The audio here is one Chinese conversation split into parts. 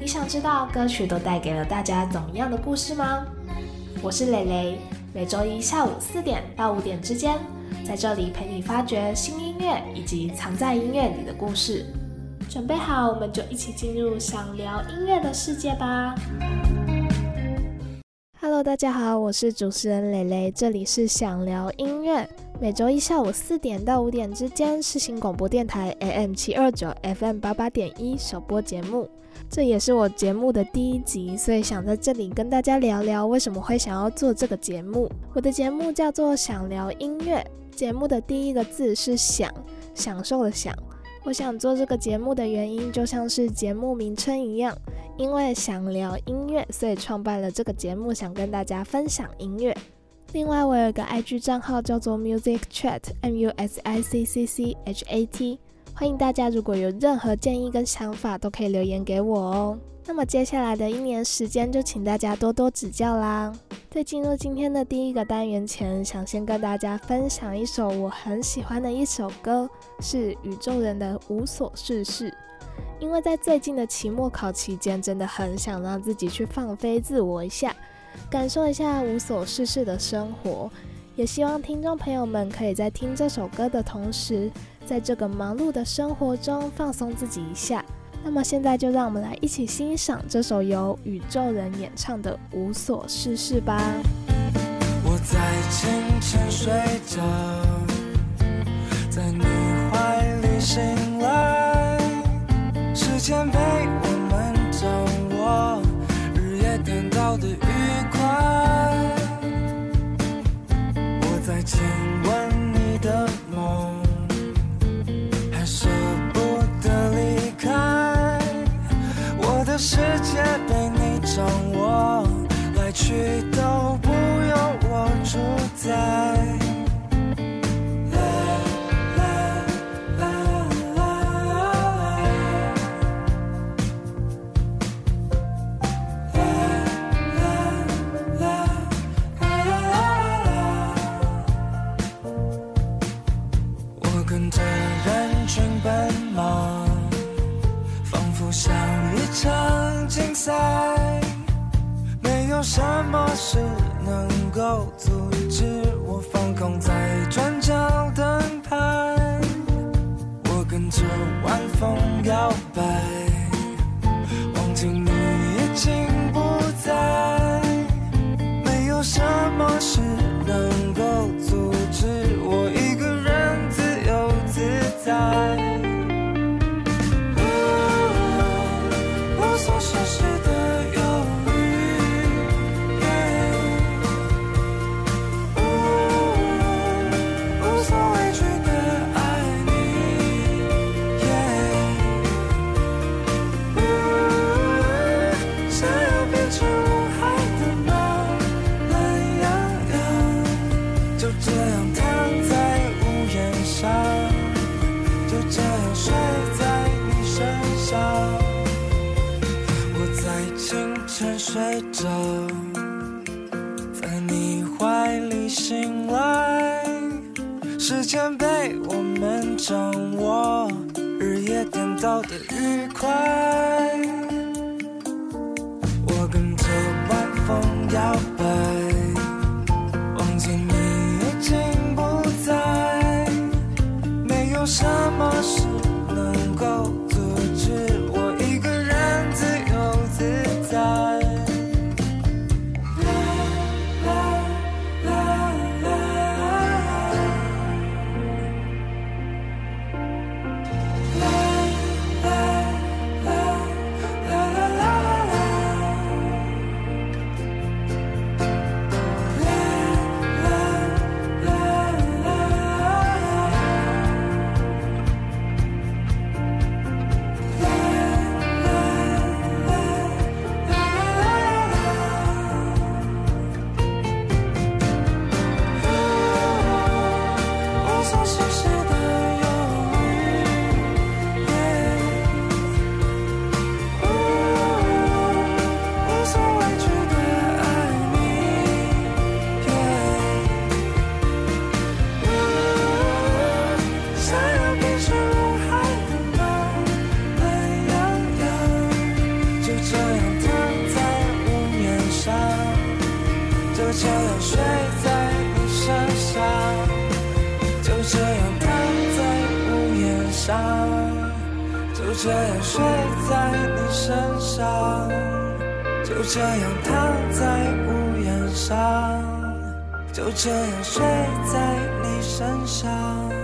你想知道歌曲都带给了大家怎么样的故事吗？我是蕾蕾，每周一下午四点到五点之间，在这里陪你发掘新音乐以及藏在音乐里的故事。准备好，我们就一起进入想聊音乐的世界吧！Hello，大家好，我是主持人蕾蕾，这里是想聊音乐，每周一下午四点到五点之间，是新广播电台 AM 七二九 FM 八八点一首播节目。这也是我节目的第一集，所以想在这里跟大家聊聊为什么会想要做这个节目。我的节目叫做“想聊音乐”，节目的第一个字是“想”，享受的“享”。我想做这个节目的原因，就像是节目名称一样，因为想聊音乐，所以创办了这个节目，想跟大家分享音乐。另外，我有一个 IG 账号叫做 Music Chat，M U S I C C C H A T。欢迎大家，如果有任何建议跟想法，都可以留言给我哦。那么接下来的一年时间，就请大家多多指教啦。在进入今天的第一个单元前，想先跟大家分享一首我很喜欢的一首歌，是宇宙人的《无所事事》。因为在最近的期末考期间，真的很想让自己去放飞自我一下，感受一下无所事事的生活。也希望听众朋友们可以在听这首歌的同时，在这个忙碌的生活中放松自己一下。那么现在就让我们来一起欣赏这首由宇宙人演唱的《无所事事》吧。我在清晨睡着，在你怀里醒来，时间被我们掌握，日夜颠倒的愉快。我在清世界被你掌握，来去都不由我主宰。在，没有什么事能够阻止我放空在转角灯牌？我跟着晚风摇摆，忘记你已经不在。没有什么事沉睡着在你怀里醒来时间被我们掌握日夜颠倒的愉快。我跟着晚风摇摆。上，就这样躺在屋檐上，就这样睡在你身上。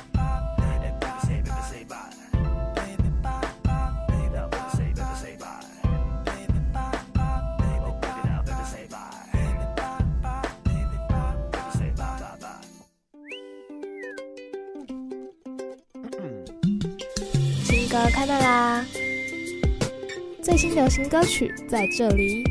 开麦啦！最新流行歌曲在这里。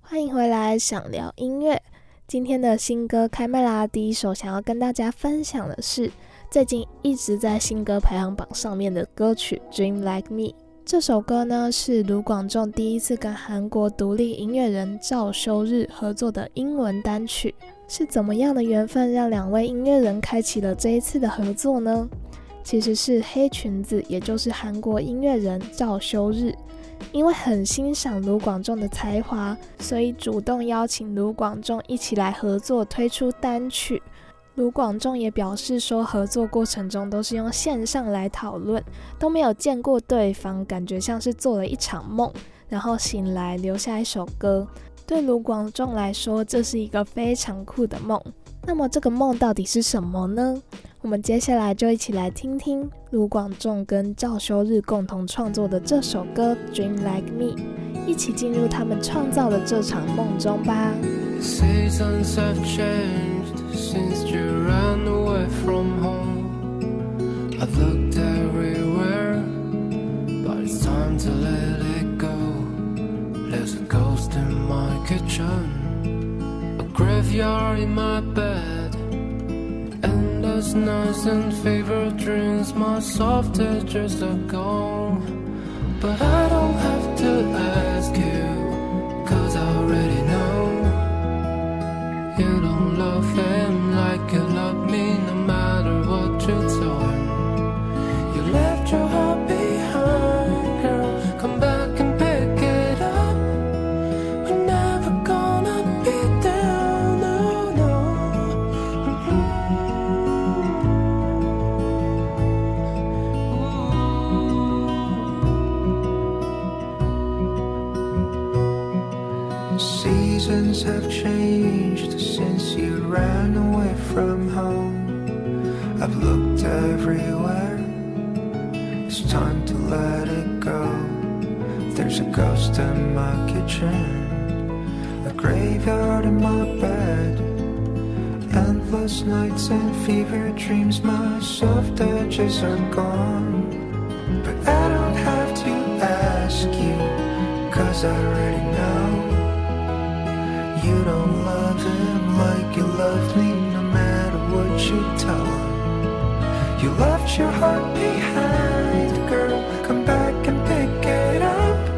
欢迎回来，想聊音乐。今天的新歌开麦啦！第一首想要跟大家分享的是最近一直在新歌排行榜上面的歌曲《Dream Like Me》。这首歌呢是卢广仲第一次跟韩国独立音乐人赵修日合作的英文单曲。是怎么样的缘分让两位音乐人开启了这一次的合作呢？其实是黑裙子，也就是韩国音乐人赵修日，因为很欣赏卢广仲的才华，所以主动邀请卢广仲一起来合作推出单曲。卢广仲也表示说，合作过程中都是用线上来讨论，都没有见过对方，感觉像是做了一场梦，然后醒来留下一首歌。对卢广仲来说，这是一个非常酷的梦。那么，这个梦到底是什么呢？我们接下来就一起来听听卢广仲跟赵修日共同创作的这首歌《Dream Like Me》，一起进入他们创造的这场梦中吧。Since you ran away from home. I've looked everywhere, but it's time to let it go. There's a ghost in my kitchen, a graveyard in my bed. Endless nights and favorite dreams, my soft edges are gone. But I don't have to ask you, cause I already know. You don't love him me, let it go. There's a ghost in my kitchen, a graveyard in my bed. Endless nights and fever dreams, my soft edges are gone. But I don't have to ask you, cause I already know. You don't love him like you love me, no matter what you tell him. You left your heart behind, girl. Come back and pick it up.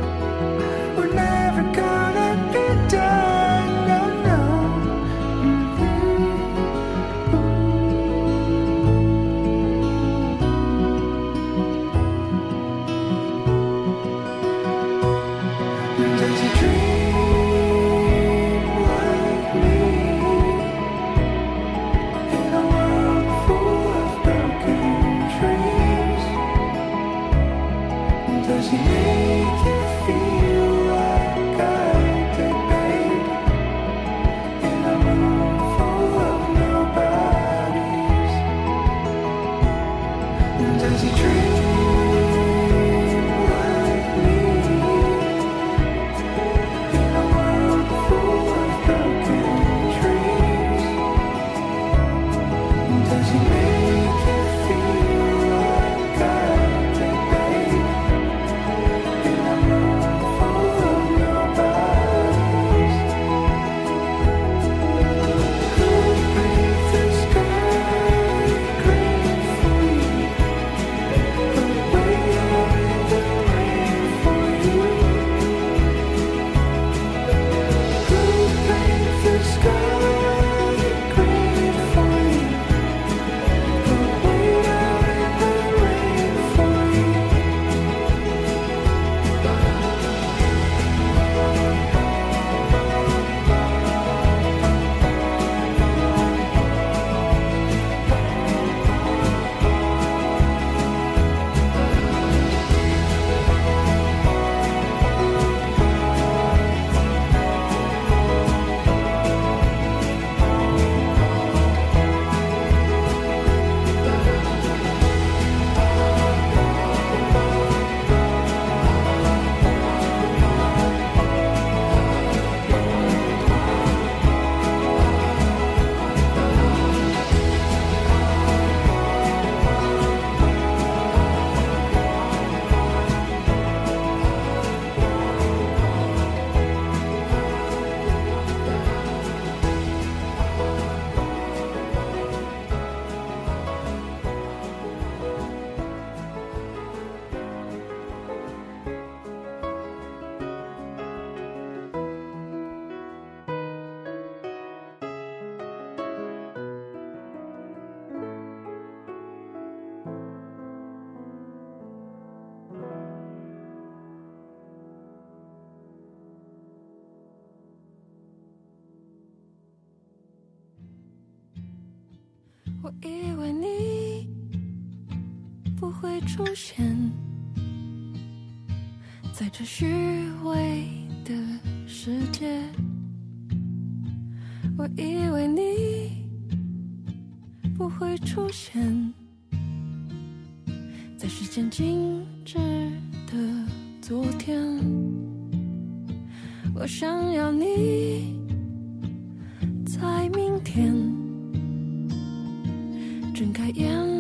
出现在这虚伪的世界，我以为你不会出现在时间静止的昨天，我想要你在明天。睁开眼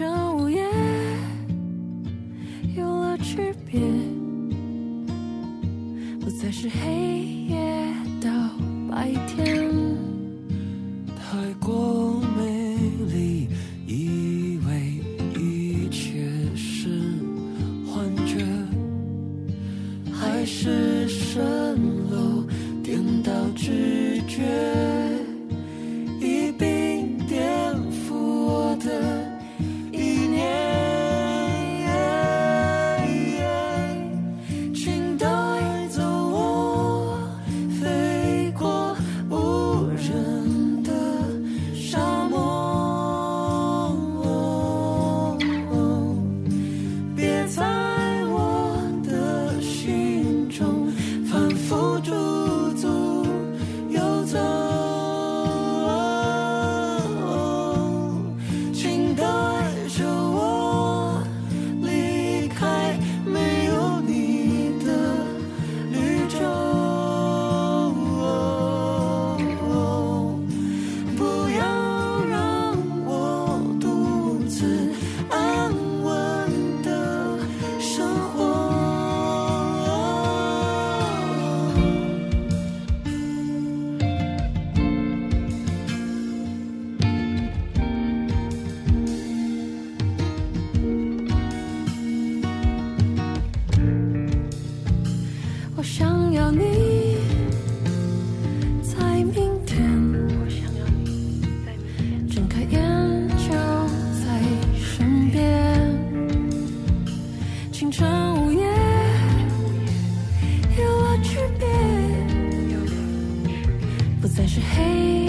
这午夜有了区别，不再是黑夜到白。但是黑夜。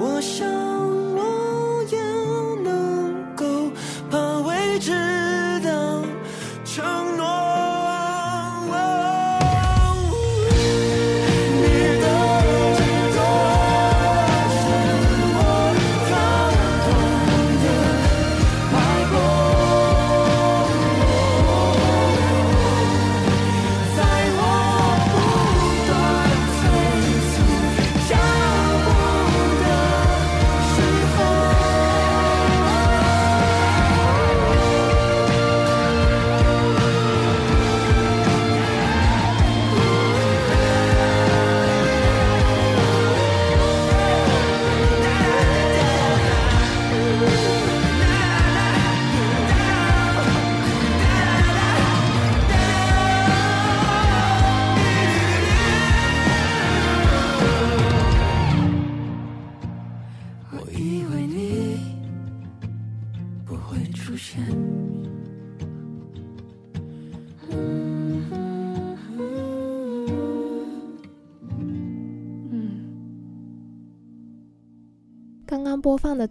我想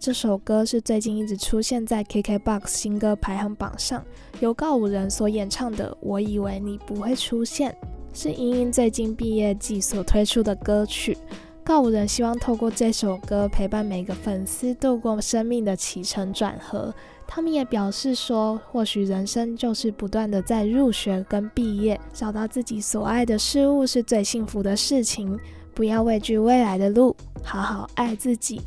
这首歌是最近一直出现在 KKBOX 新歌排行榜上，由告五人所演唱的《我以为你不会出现》，是莹莹最近毕业季所推出的歌曲。告五人希望透过这首歌陪伴每个粉丝度过生命的起承转合。他们也表示说，或许人生就是不断的在入学跟毕业，找到自己所爱的事物是最幸福的事情。不要畏惧未来的路，好好爱自己，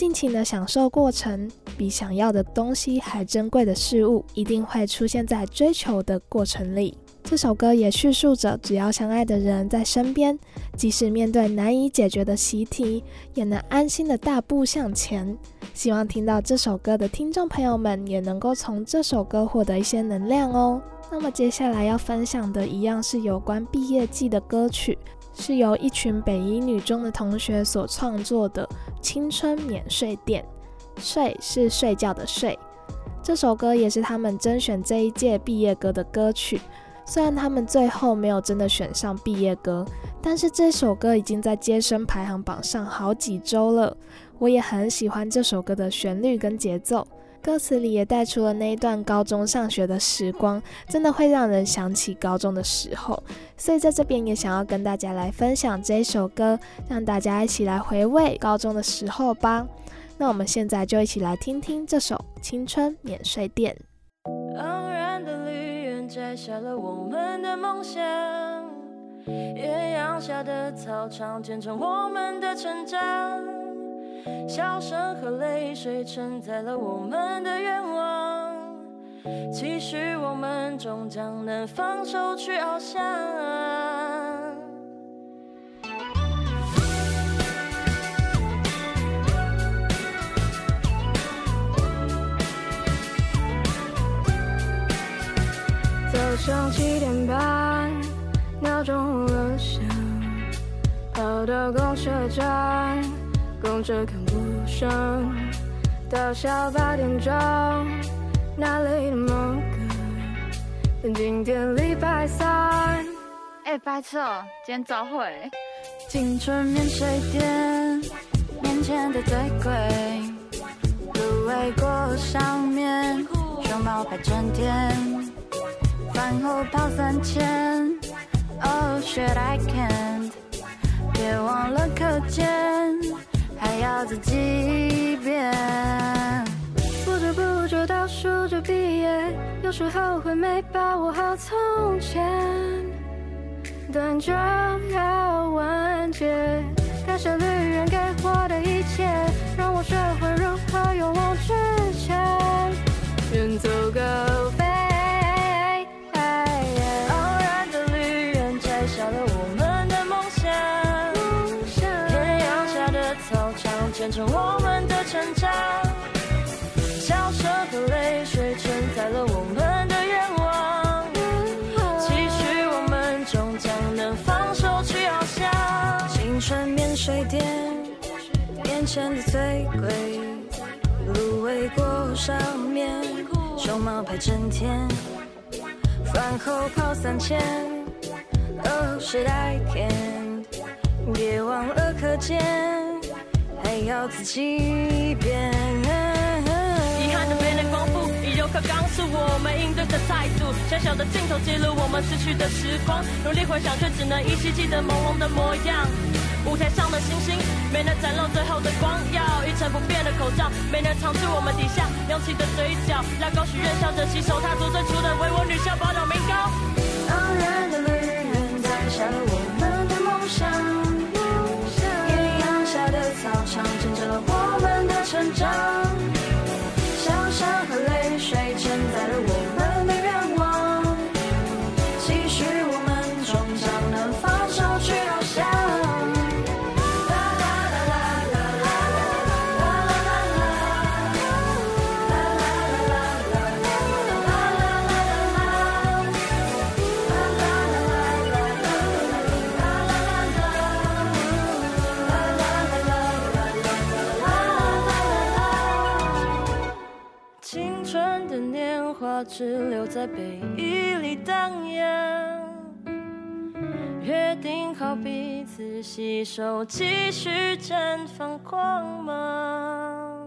尽情的享受过程。比想要的东西还珍贵的事物，一定会出现在追求的过程里。这首歌也叙述着，只要相爱的人在身边，即使面对难以解决的习题，也能安心的大步向前。希望听到这首歌的听众朋友们，也能够从这首歌获得一些能量哦。那么接下来要分享的一样是有关毕业季的歌曲，是由一群北一女中的同学所创作的《青春免税店》，睡是睡觉的睡。这首歌也是他们甄选这一届毕业歌的歌曲。虽然他们最后没有真的选上毕业歌，但是这首歌已经在接生排行榜上好几周了。我也很喜欢这首歌的旋律跟节奏，歌词里也带出了那一段高中上学的时光，真的会让人想起高中的时候。所以在这边也想要跟大家来分享这一首歌，让大家一起来回味高中的时候吧。那我们现在就一起来听听这首《青春免税店》。摘下了我们的梦想，艳阳下的操场见证我们的成长，笑声和泪水承载了我们的愿望，其实我们终将能放手去翱翔。早上七点半，闹钟锣响，跑到公车站，公车赶不上。到下八点钟，那里的某个今天礼拜三。哎，白痴哦，今天早会。青春免税店，面前的最贵，芦苇果上面，熊猫排整天。饭后跑三千，Oh shit I can't，别忘了课间，还要再几遍。不知不觉倒数着毕业，有时候会没把握好从前，但就要完结。感谢旅人给我的一切，让我学会如何勇往直前，远走高我们的成长，笑声和泪水承载了我们的愿望，期许我们终将能放手去翱翔。青春免税店，面前的最贵，芦苇果上面，熊猫拍整天，饭后跑三千，Oh shit I can't，别忘了课间。还要自己变。遗憾的没能光复，以柔克刚是我们应对的态度。小小的镜头记录我们逝去的时光，努力回想却只能依稀记得朦胧的模样。舞台上的星星没能展露最后的光耀，一成不变的口罩没能藏住我们底下扬起的嘴角。拉高许愿，笑着洗手，踏足最初的为我女校宝岛名高。傲然的旅人摘下了我们的梦想。操场见证了我们的成长，在被里荡漾，约定好彼此携手继续绽放光芒。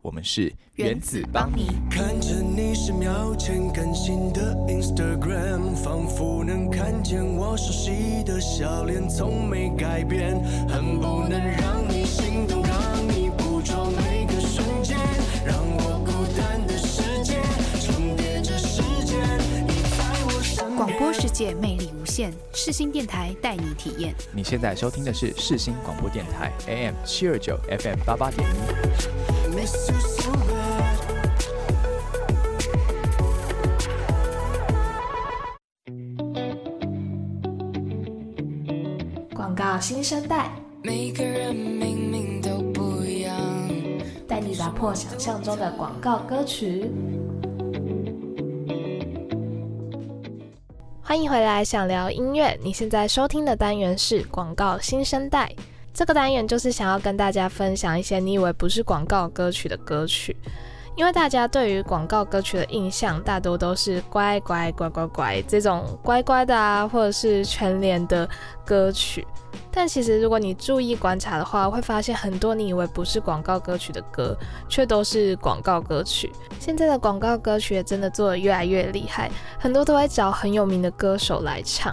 我们是原子邦尼。看着你十秒前更新的 Instagram，仿佛能看见我熟悉的笑脸，从没改变，恨不能让你心。界魅力无限，世新电台带你体验。你现在收听的是世新广播电台 AM 七二九 FM 八八点一。广告新生代，每个人明明都不一样，带你打破想象中的广告歌曲。欢迎回来，想聊音乐。你现在收听的单元是广告新生代。这个单元就是想要跟大家分享一些你以为不是广告歌曲的歌曲，因为大家对于广告歌曲的印象大多都是乖乖乖乖乖这种乖乖的啊，或者是全联的歌曲。但其实如果你注意观察的话，会发现很多你以为不是广告歌曲的歌，却都是广告歌曲。现在的广告歌曲也真的做得越来越厉害，很多都会找很有名的歌手来唱。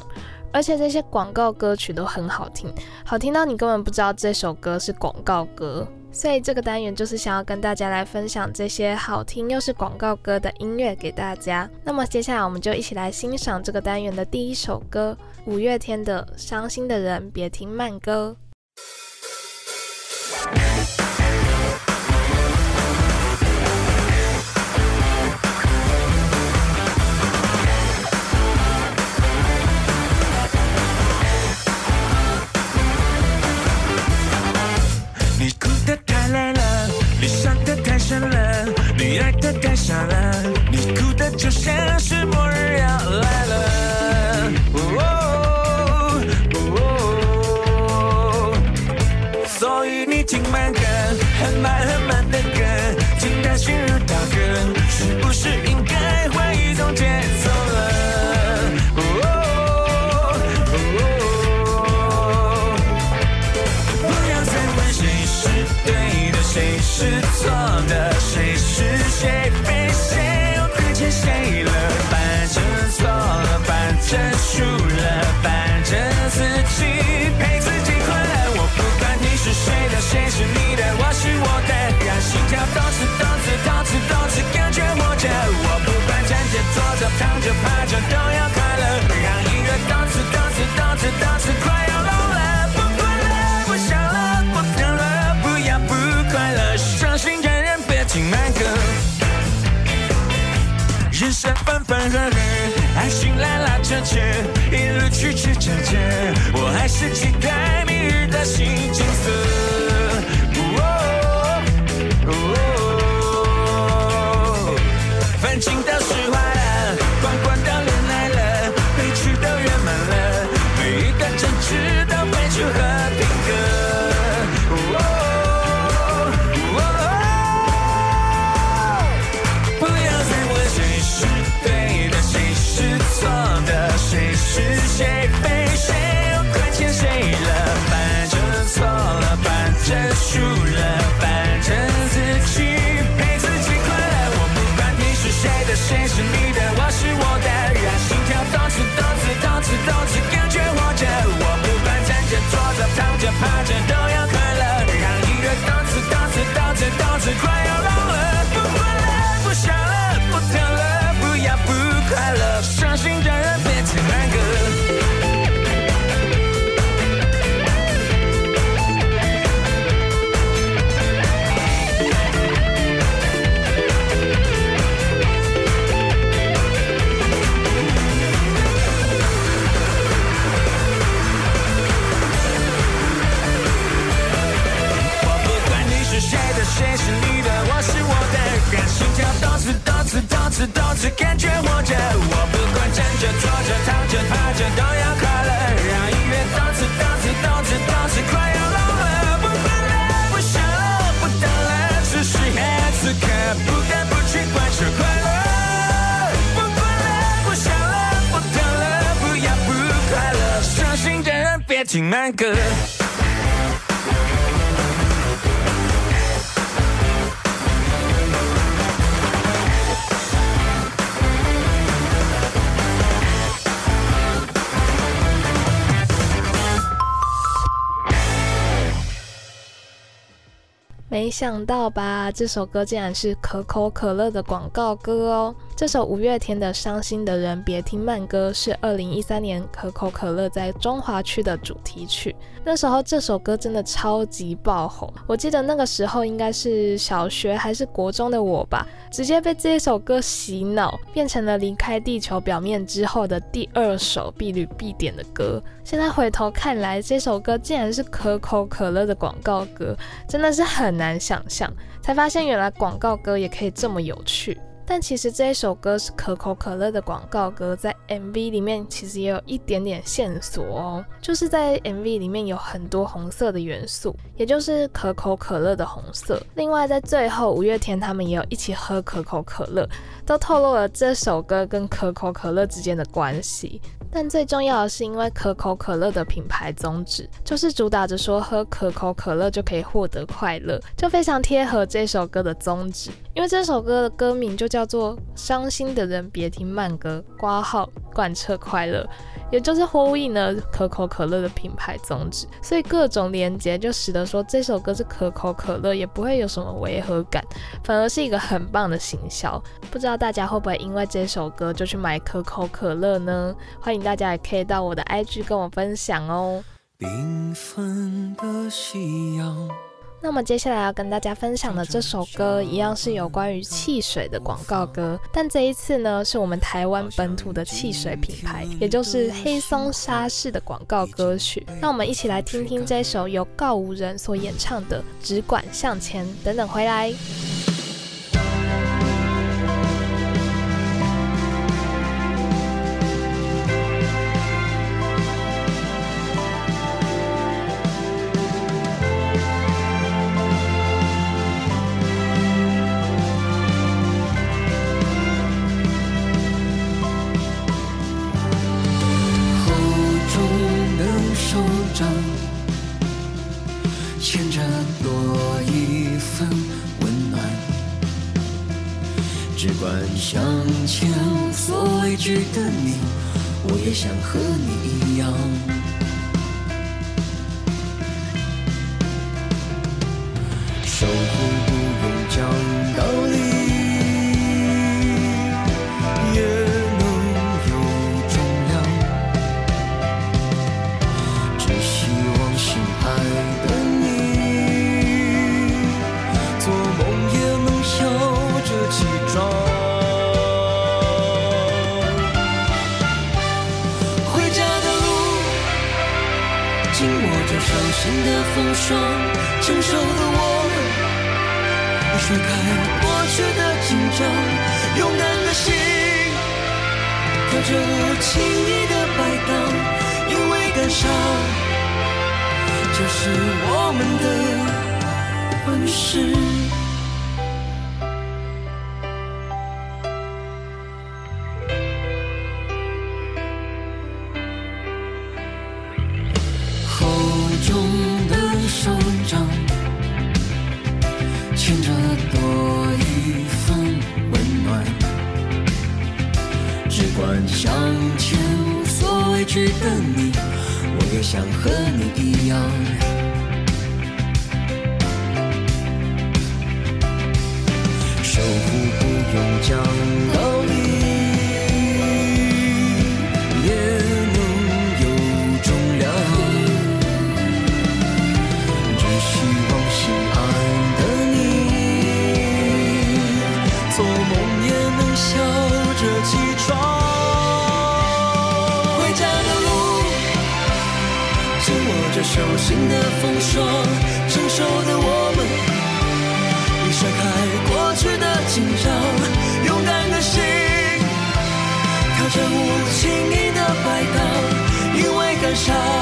而且这些广告歌曲都很好听，好听到你根本不知道这首歌是广告歌。所以这个单元就是想要跟大家来分享这些好听又是广告歌的音乐给大家。那么接下来我们就一起来欣赏这个单元的第一首歌，五月天的《伤心的人别听慢歌》。你哭的就像是末日躺着、趴着都要快乐，让音乐动次动次动次动次快要聋了。不快乐，不想了，不等了，不要不快乐，伤心的人别听慢歌。人生分分合合，爱情拉拉扯扯，一路曲曲折折，我还是期待明日的新景色。都要快乐，让音乐动次动次动次动次快要聋了。不快乐，不想了，不等了，此时此刻不得不去贯彻快乐。不快乐，不想了，不等了，不要不快乐，伤心的人别听慢歌。没想到吧，这首歌竟然是可口可乐的广告歌哦！这首五月天的《伤心的人别听慢歌》是二零一三年可口可乐在中华区的主题曲。那时候这首歌真的超级爆红，我记得那个时候应该是小学还是国中的我吧，直接被这首歌洗脑，变成了离开地球表面之后的第二首必屡必点的歌。现在回头看来，这首歌竟然是可口可乐的广告歌，真的是很难想象。才发现原来广告歌也可以这么有趣。但其实这一首歌是可口可乐的广告歌，在 MV 里面其实也有一点点线索哦，就是在 MV 里面有很多红色的元素，也就是可口可乐的红色。另外在最后，五月天他们也有一起喝可口可乐，都透露了这首歌跟可口可乐之间的关系。但最重要的是，因为可口可乐的品牌宗旨就是主打着说喝可口可乐就可以获得快乐，就非常贴合这首歌的宗旨。因为这首歌的歌名就叫做《伤心的人别听慢歌》，挂号贯彻快乐。也就是呼应了可口可乐的品牌宗旨，所以各种连接就使得说这首歌是可口可乐，也不会有什么违和感，反而是一个很棒的行销。不知道大家会不会因为这首歌就去买可口可乐呢？欢迎大家也可以到我的 IG 跟我分享哦。缤纷的夕阳。那么接下来要跟大家分享的这首歌，一样是有关于汽水的广告歌，但这一次呢，是我们台湾本土的汽水品牌，也就是黑松沙士的广告歌曲。让我们一起来听听这首由告五人所演唱的《只管向前》。等等回来。向前所未知的你我也想和你一样。新的风霜，成熟的我们，已甩开过去的紧张，勇敢的心，跳着舞，轻易的摆荡，因为感伤。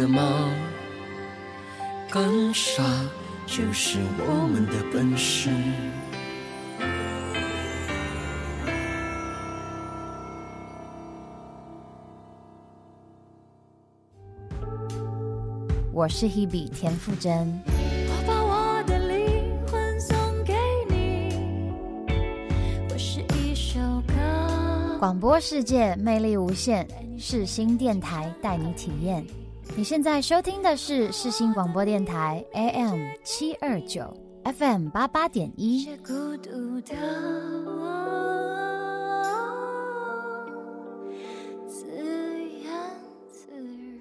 记得吗？干傻就是我们的本事。我是 Hebe 田馥甄。我把我的灵魂送给你，我是一首歌。广播世界魅力无限，世新电台带你体验。你现在收听的是世新广播电台 AM 七二九 FM 八八点一。孤独的我，自言自语。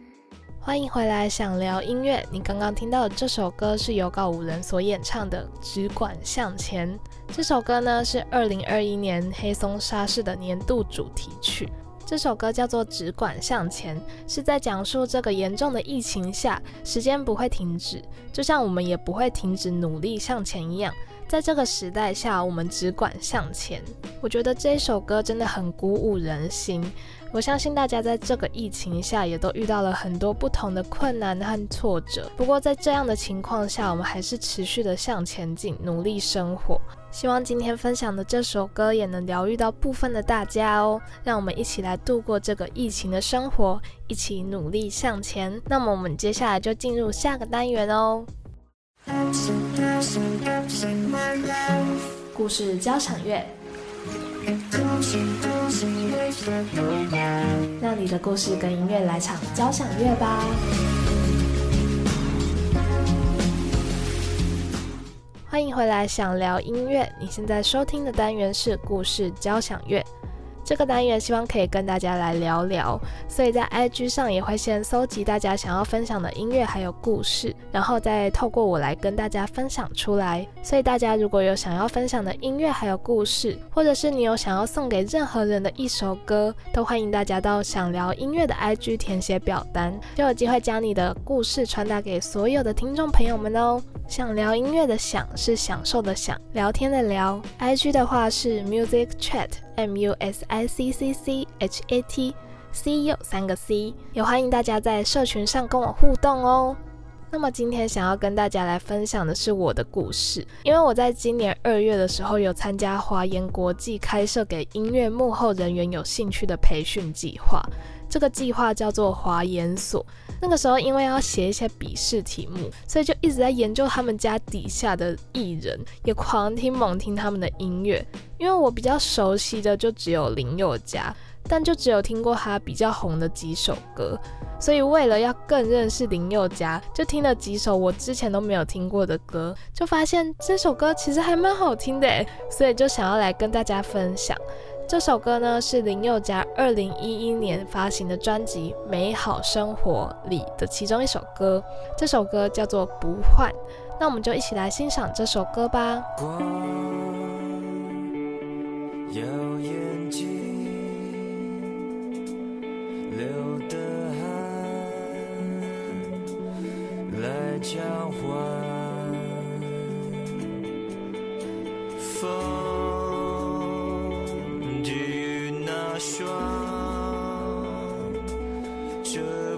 欢迎回来，想聊音乐。你刚刚听到的这首歌是由告五人所演唱的《只管向前》。这首歌呢是二零二一年黑松沙士的年度主题曲。这首歌叫做《只管向前》，是在讲述这个严重的疫情下，时间不会停止，就像我们也不会停止努力向前一样。在这个时代下，我们只管向前。我觉得这一首歌真的很鼓舞人心。我相信大家在这个疫情下也都遇到了很多不同的困难和挫折。不过在这样的情况下，我们还是持续的向前进，努力生活。希望今天分享的这首歌也能疗愈到部分的大家哦。让我们一起来度过这个疫情的生活，一起努力向前。那么我们接下来就进入下个单元哦。故事交响乐。让你的故事跟音乐来场交响乐吧！欢迎回来，想聊音乐。你现在收听的单元是故事交响乐。这个单元希望可以跟大家来聊聊，所以在 IG 上也会先搜集大家想要分享的音乐还有故事，然后再透过我来跟大家分享出来。所以大家如果有想要分享的音乐还有故事，或者是你有想要送给任何人的一首歌，都欢迎大家到想聊音乐的 IG 填写表单，就有机会将你的故事传达给所有的听众朋友们哦。想聊音乐的想是享受的享，聊天的聊。IG 的话是 Music Chat M U S I C C C H A T C U 三个 C，也欢迎大家在社群上跟我互动哦。那么今天想要跟大家来分享的是我的故事，因为我在今年二月的时候有参加华研国际开设给音乐幕后人员有兴趣的培训计划。这个计划叫做华研所。那个时候因为要写一些笔试题目，所以就一直在研究他们家底下的艺人，也狂听猛听他们的音乐。因为我比较熟悉的就只有林宥嘉，但就只有听过他比较红的几首歌，所以为了要更认识林宥嘉，就听了几首我之前都没有听过的歌，就发现这首歌其实还蛮好听的，所以就想要来跟大家分享。这首歌呢是林宥嘉二零一一年发行的专辑《美好生活》里的其中一首歌，这首歌叫做《不换》。那我们就一起来欣赏这首歌吧。光耀眼睛，流的汗来交换。风霜，这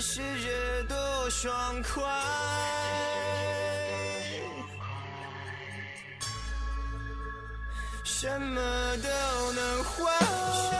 世界多爽快。什么都能换。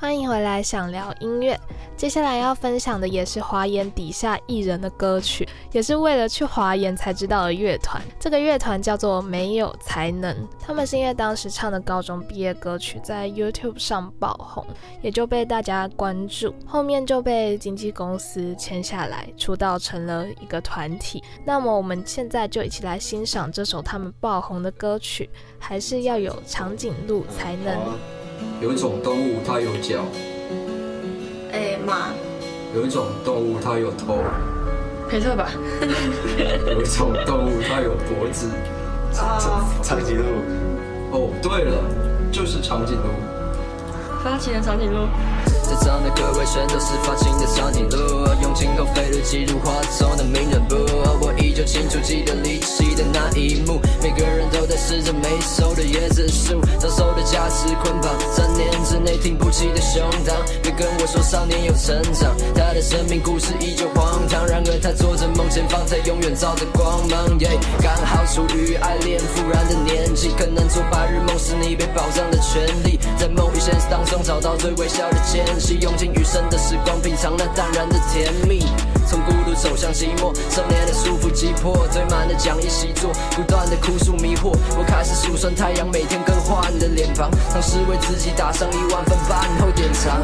欢迎回来，想聊音乐。接下来要分享的也是华研底下艺人的歌曲，也是为了去华研才知道的乐团。这个乐团叫做没有才能，他们是因为当时唱的高中毕业歌曲在 YouTube 上爆红，也就被大家关注，后面就被经纪公司签下来，出道成了一个团体。那么我们现在就一起来欣赏这首他们爆红的歌曲，还是要有长颈鹿才能。有一种动物它有脚，哎马，有一种动物它有头，佩特吧，有一种动物它有脖子。啊长颈鹿。哦，对了，就是长颈鹿。发情的长颈鹿。在场的各位全都是发情的长颈鹿，用镜头飞入记录画中的名人簿。我依旧清楚记得离奇的那一幕，每个人都在试着没收的椰子树，遭受的价值捆绑，三年之内挺不起的胸膛。别跟我说少年有成长，他的生命故事依旧荒唐，然而他做着梦前方，在永远照着光芒。耶，刚好处于爱恋复燃的年纪，可能做白日梦是你被保障的权利，在梦与现实当中找到最微小的间隙，用尽余生的时光品尝那淡然的甜蜜。从孤独走向寂寞，少年的束缚击破，堆满的讲义习作，不断的哭诉迷惑。我开始数算太阳每天更换的脸庞，尝试为自己打上一万分班后典藏。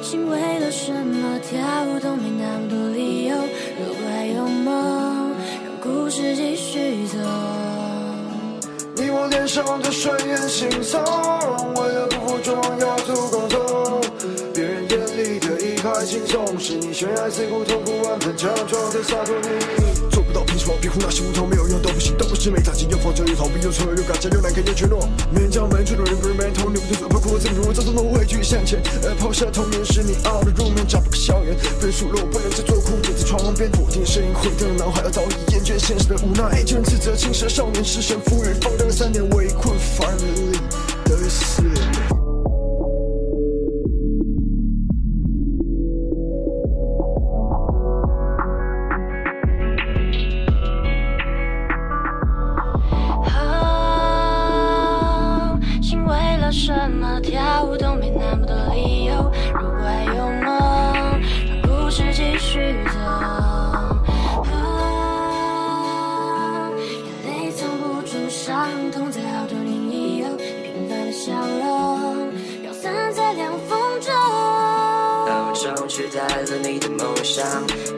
心为了什么跳动没那么多理由？如果还有梦，让故事继续走。我脸上的水眼惺忪，为了不负众望要足够走。别人眼里的一派轻松，是你悬崖刺骨痛苦万分，强装的洒脱你。做不到凭什么？别胡那些无头没有用，都不行，都不是没打击，又放着又逃避，又错又改，加又难看又怯懦。没人叫门，出路人不人没头，你不对嘴，包括我怎么如这种都会继续向前。而抛下童年是你熬的入眠，找不个校园，分数落不能再做苦，躲在窗边，否定声音回荡，脑海早已厌倦现实的无奈。就人自责，青涩少年失身赋予，放荡三年围困 finally 你的梦想，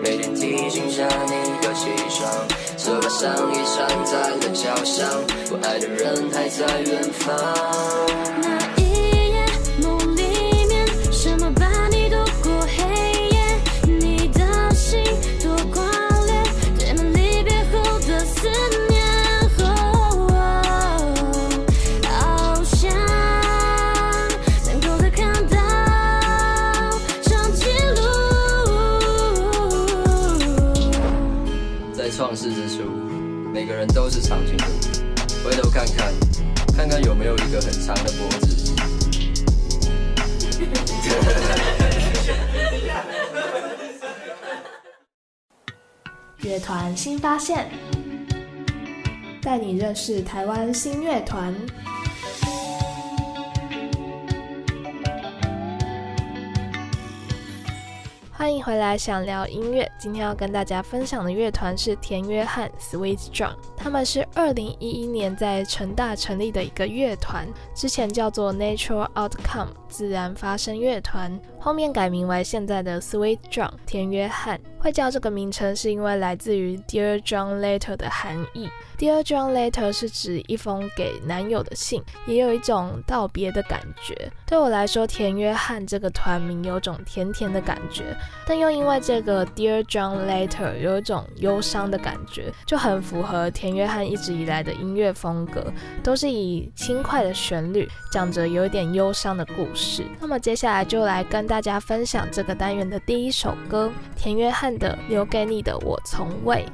每天提醒着你要起床。手把上衣穿在了脚上，我爱的人还在远方。看看，看看有没有一个很长的脖子。乐团新发现，带你认识台湾新乐团。回来，想聊音乐。今天要跟大家分享的乐团是田约翰 （Sweet John），他们是二零一一年在成大成立的一个乐团，之前叫做 Natural Outcome 自然发生乐团，后面改名为现在的 Sweet John 田约翰。会叫这个名称是因为来自于 Dear John Letter 的含义。Dear John Letter 是指一封给男友的信，也有一种道别的感觉。对我来说，田约翰这个团名有种甜甜的感觉，但又因为这个 Dear John Letter 有一种忧伤的感觉，就很符合田约翰一直以来的音乐风格，都是以轻快的旋律讲着有一点忧伤的故事。那么接下来就来跟大大家分享这个单元的第一首歌，田约翰的《留给你的我从未》。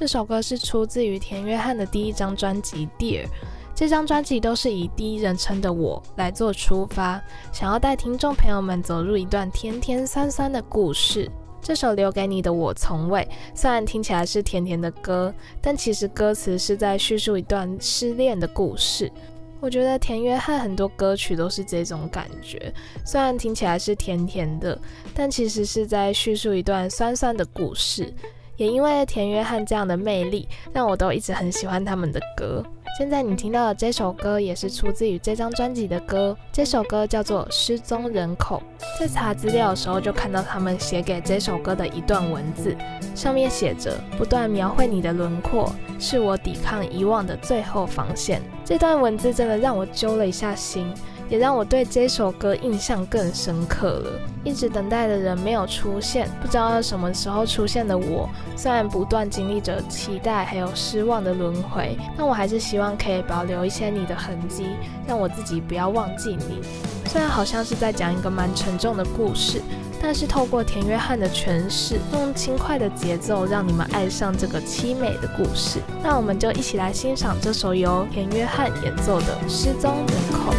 这首歌是出自于田约翰的第一张专辑《Dear》。这张专辑都是以第一人称的我来做出发，想要带听众朋友们走入一段甜甜酸酸的故事。这首《留给你的我从未》虽然听起来是甜甜的歌，但其实歌词是在叙述一段失恋的故事。我觉得田约翰很多歌曲都是这种感觉，虽然听起来是甜甜的，但其实是在叙述一段酸酸的故事。也因为田约翰这样的魅力，让我都一直很喜欢他们的歌。现在你听到的这首歌也是出自于这张专辑的歌，这首歌叫做《失踪人口》。在查资料的时候就看到他们写给这首歌的一段文字，上面写着：“不断描绘你的轮廓，是我抵抗遗忘的最后防线。”这段文字真的让我揪了一下心。也让我对这首歌印象更深刻了。一直等待的人没有出现，不知道什么时候出现的我，虽然不断经历着期待还有失望的轮回，但我还是希望可以保留一些你的痕迹，让我自己不要忘记你。虽然好像是在讲一个蛮沉重的故事，但是透过田约翰的诠释，用轻快的节奏让你们爱上这个凄美的故事。那我们就一起来欣赏这首由田约翰演奏的《失踪人口》。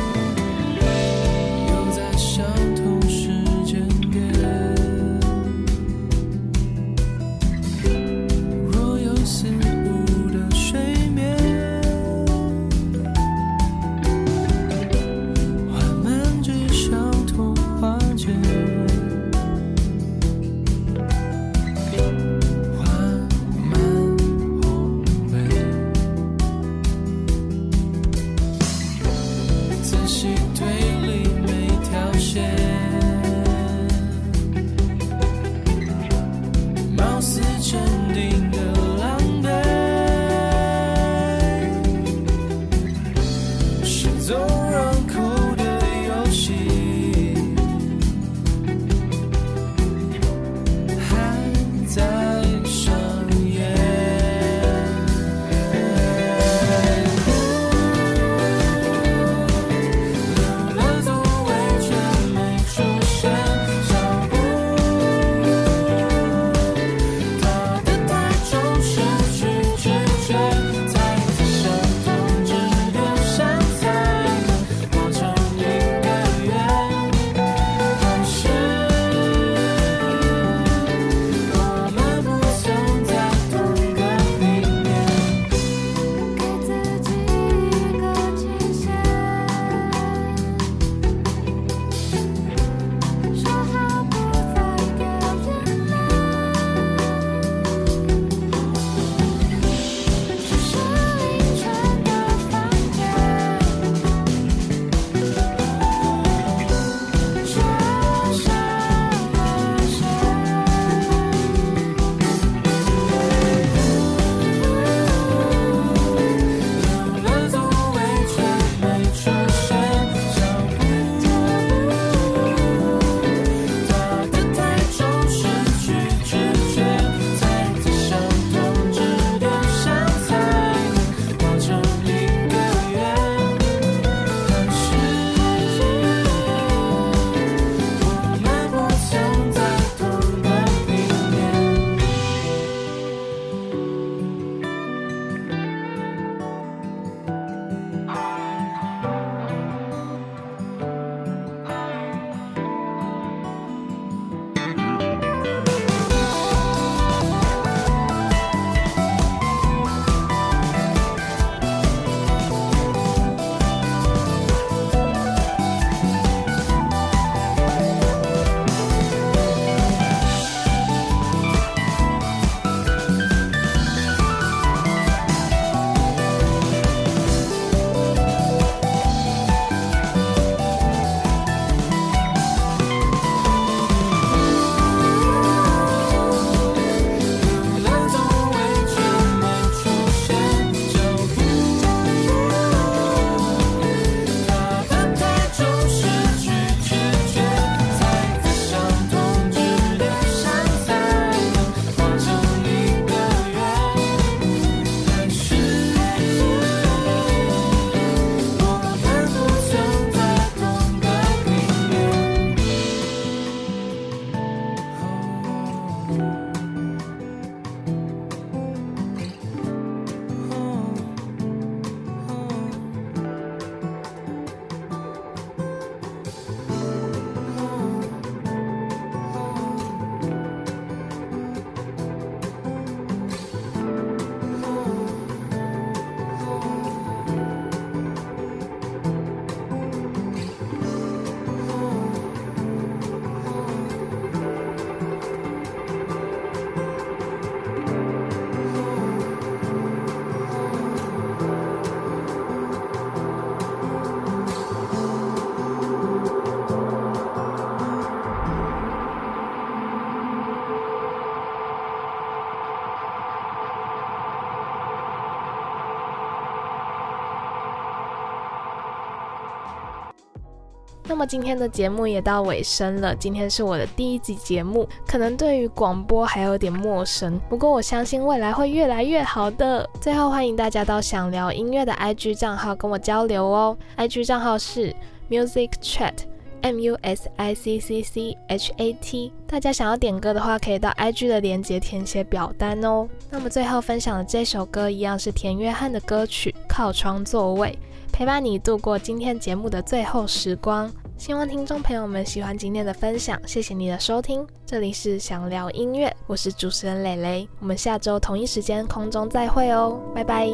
那么今天的节目也到尾声了，今天是我的第一集节目，可能对于广播还有点陌生，不过我相信未来会越来越好的。最后欢迎大家到想聊音乐的 IG 账号跟我交流哦，IG 账号是 Music Chat。M U S I C C C H A T，大家想要点歌的话，可以到 IG 的链接填写表单哦。那么最后分享的这首歌一样是田约翰的歌曲《靠窗座位》，陪伴你度过今天节目的最后时光。希望听众朋友们喜欢今天的分享，谢谢你的收听。这里是想聊音乐，我是主持人蕾蕾，我们下周同一时间空中再会哦，拜拜。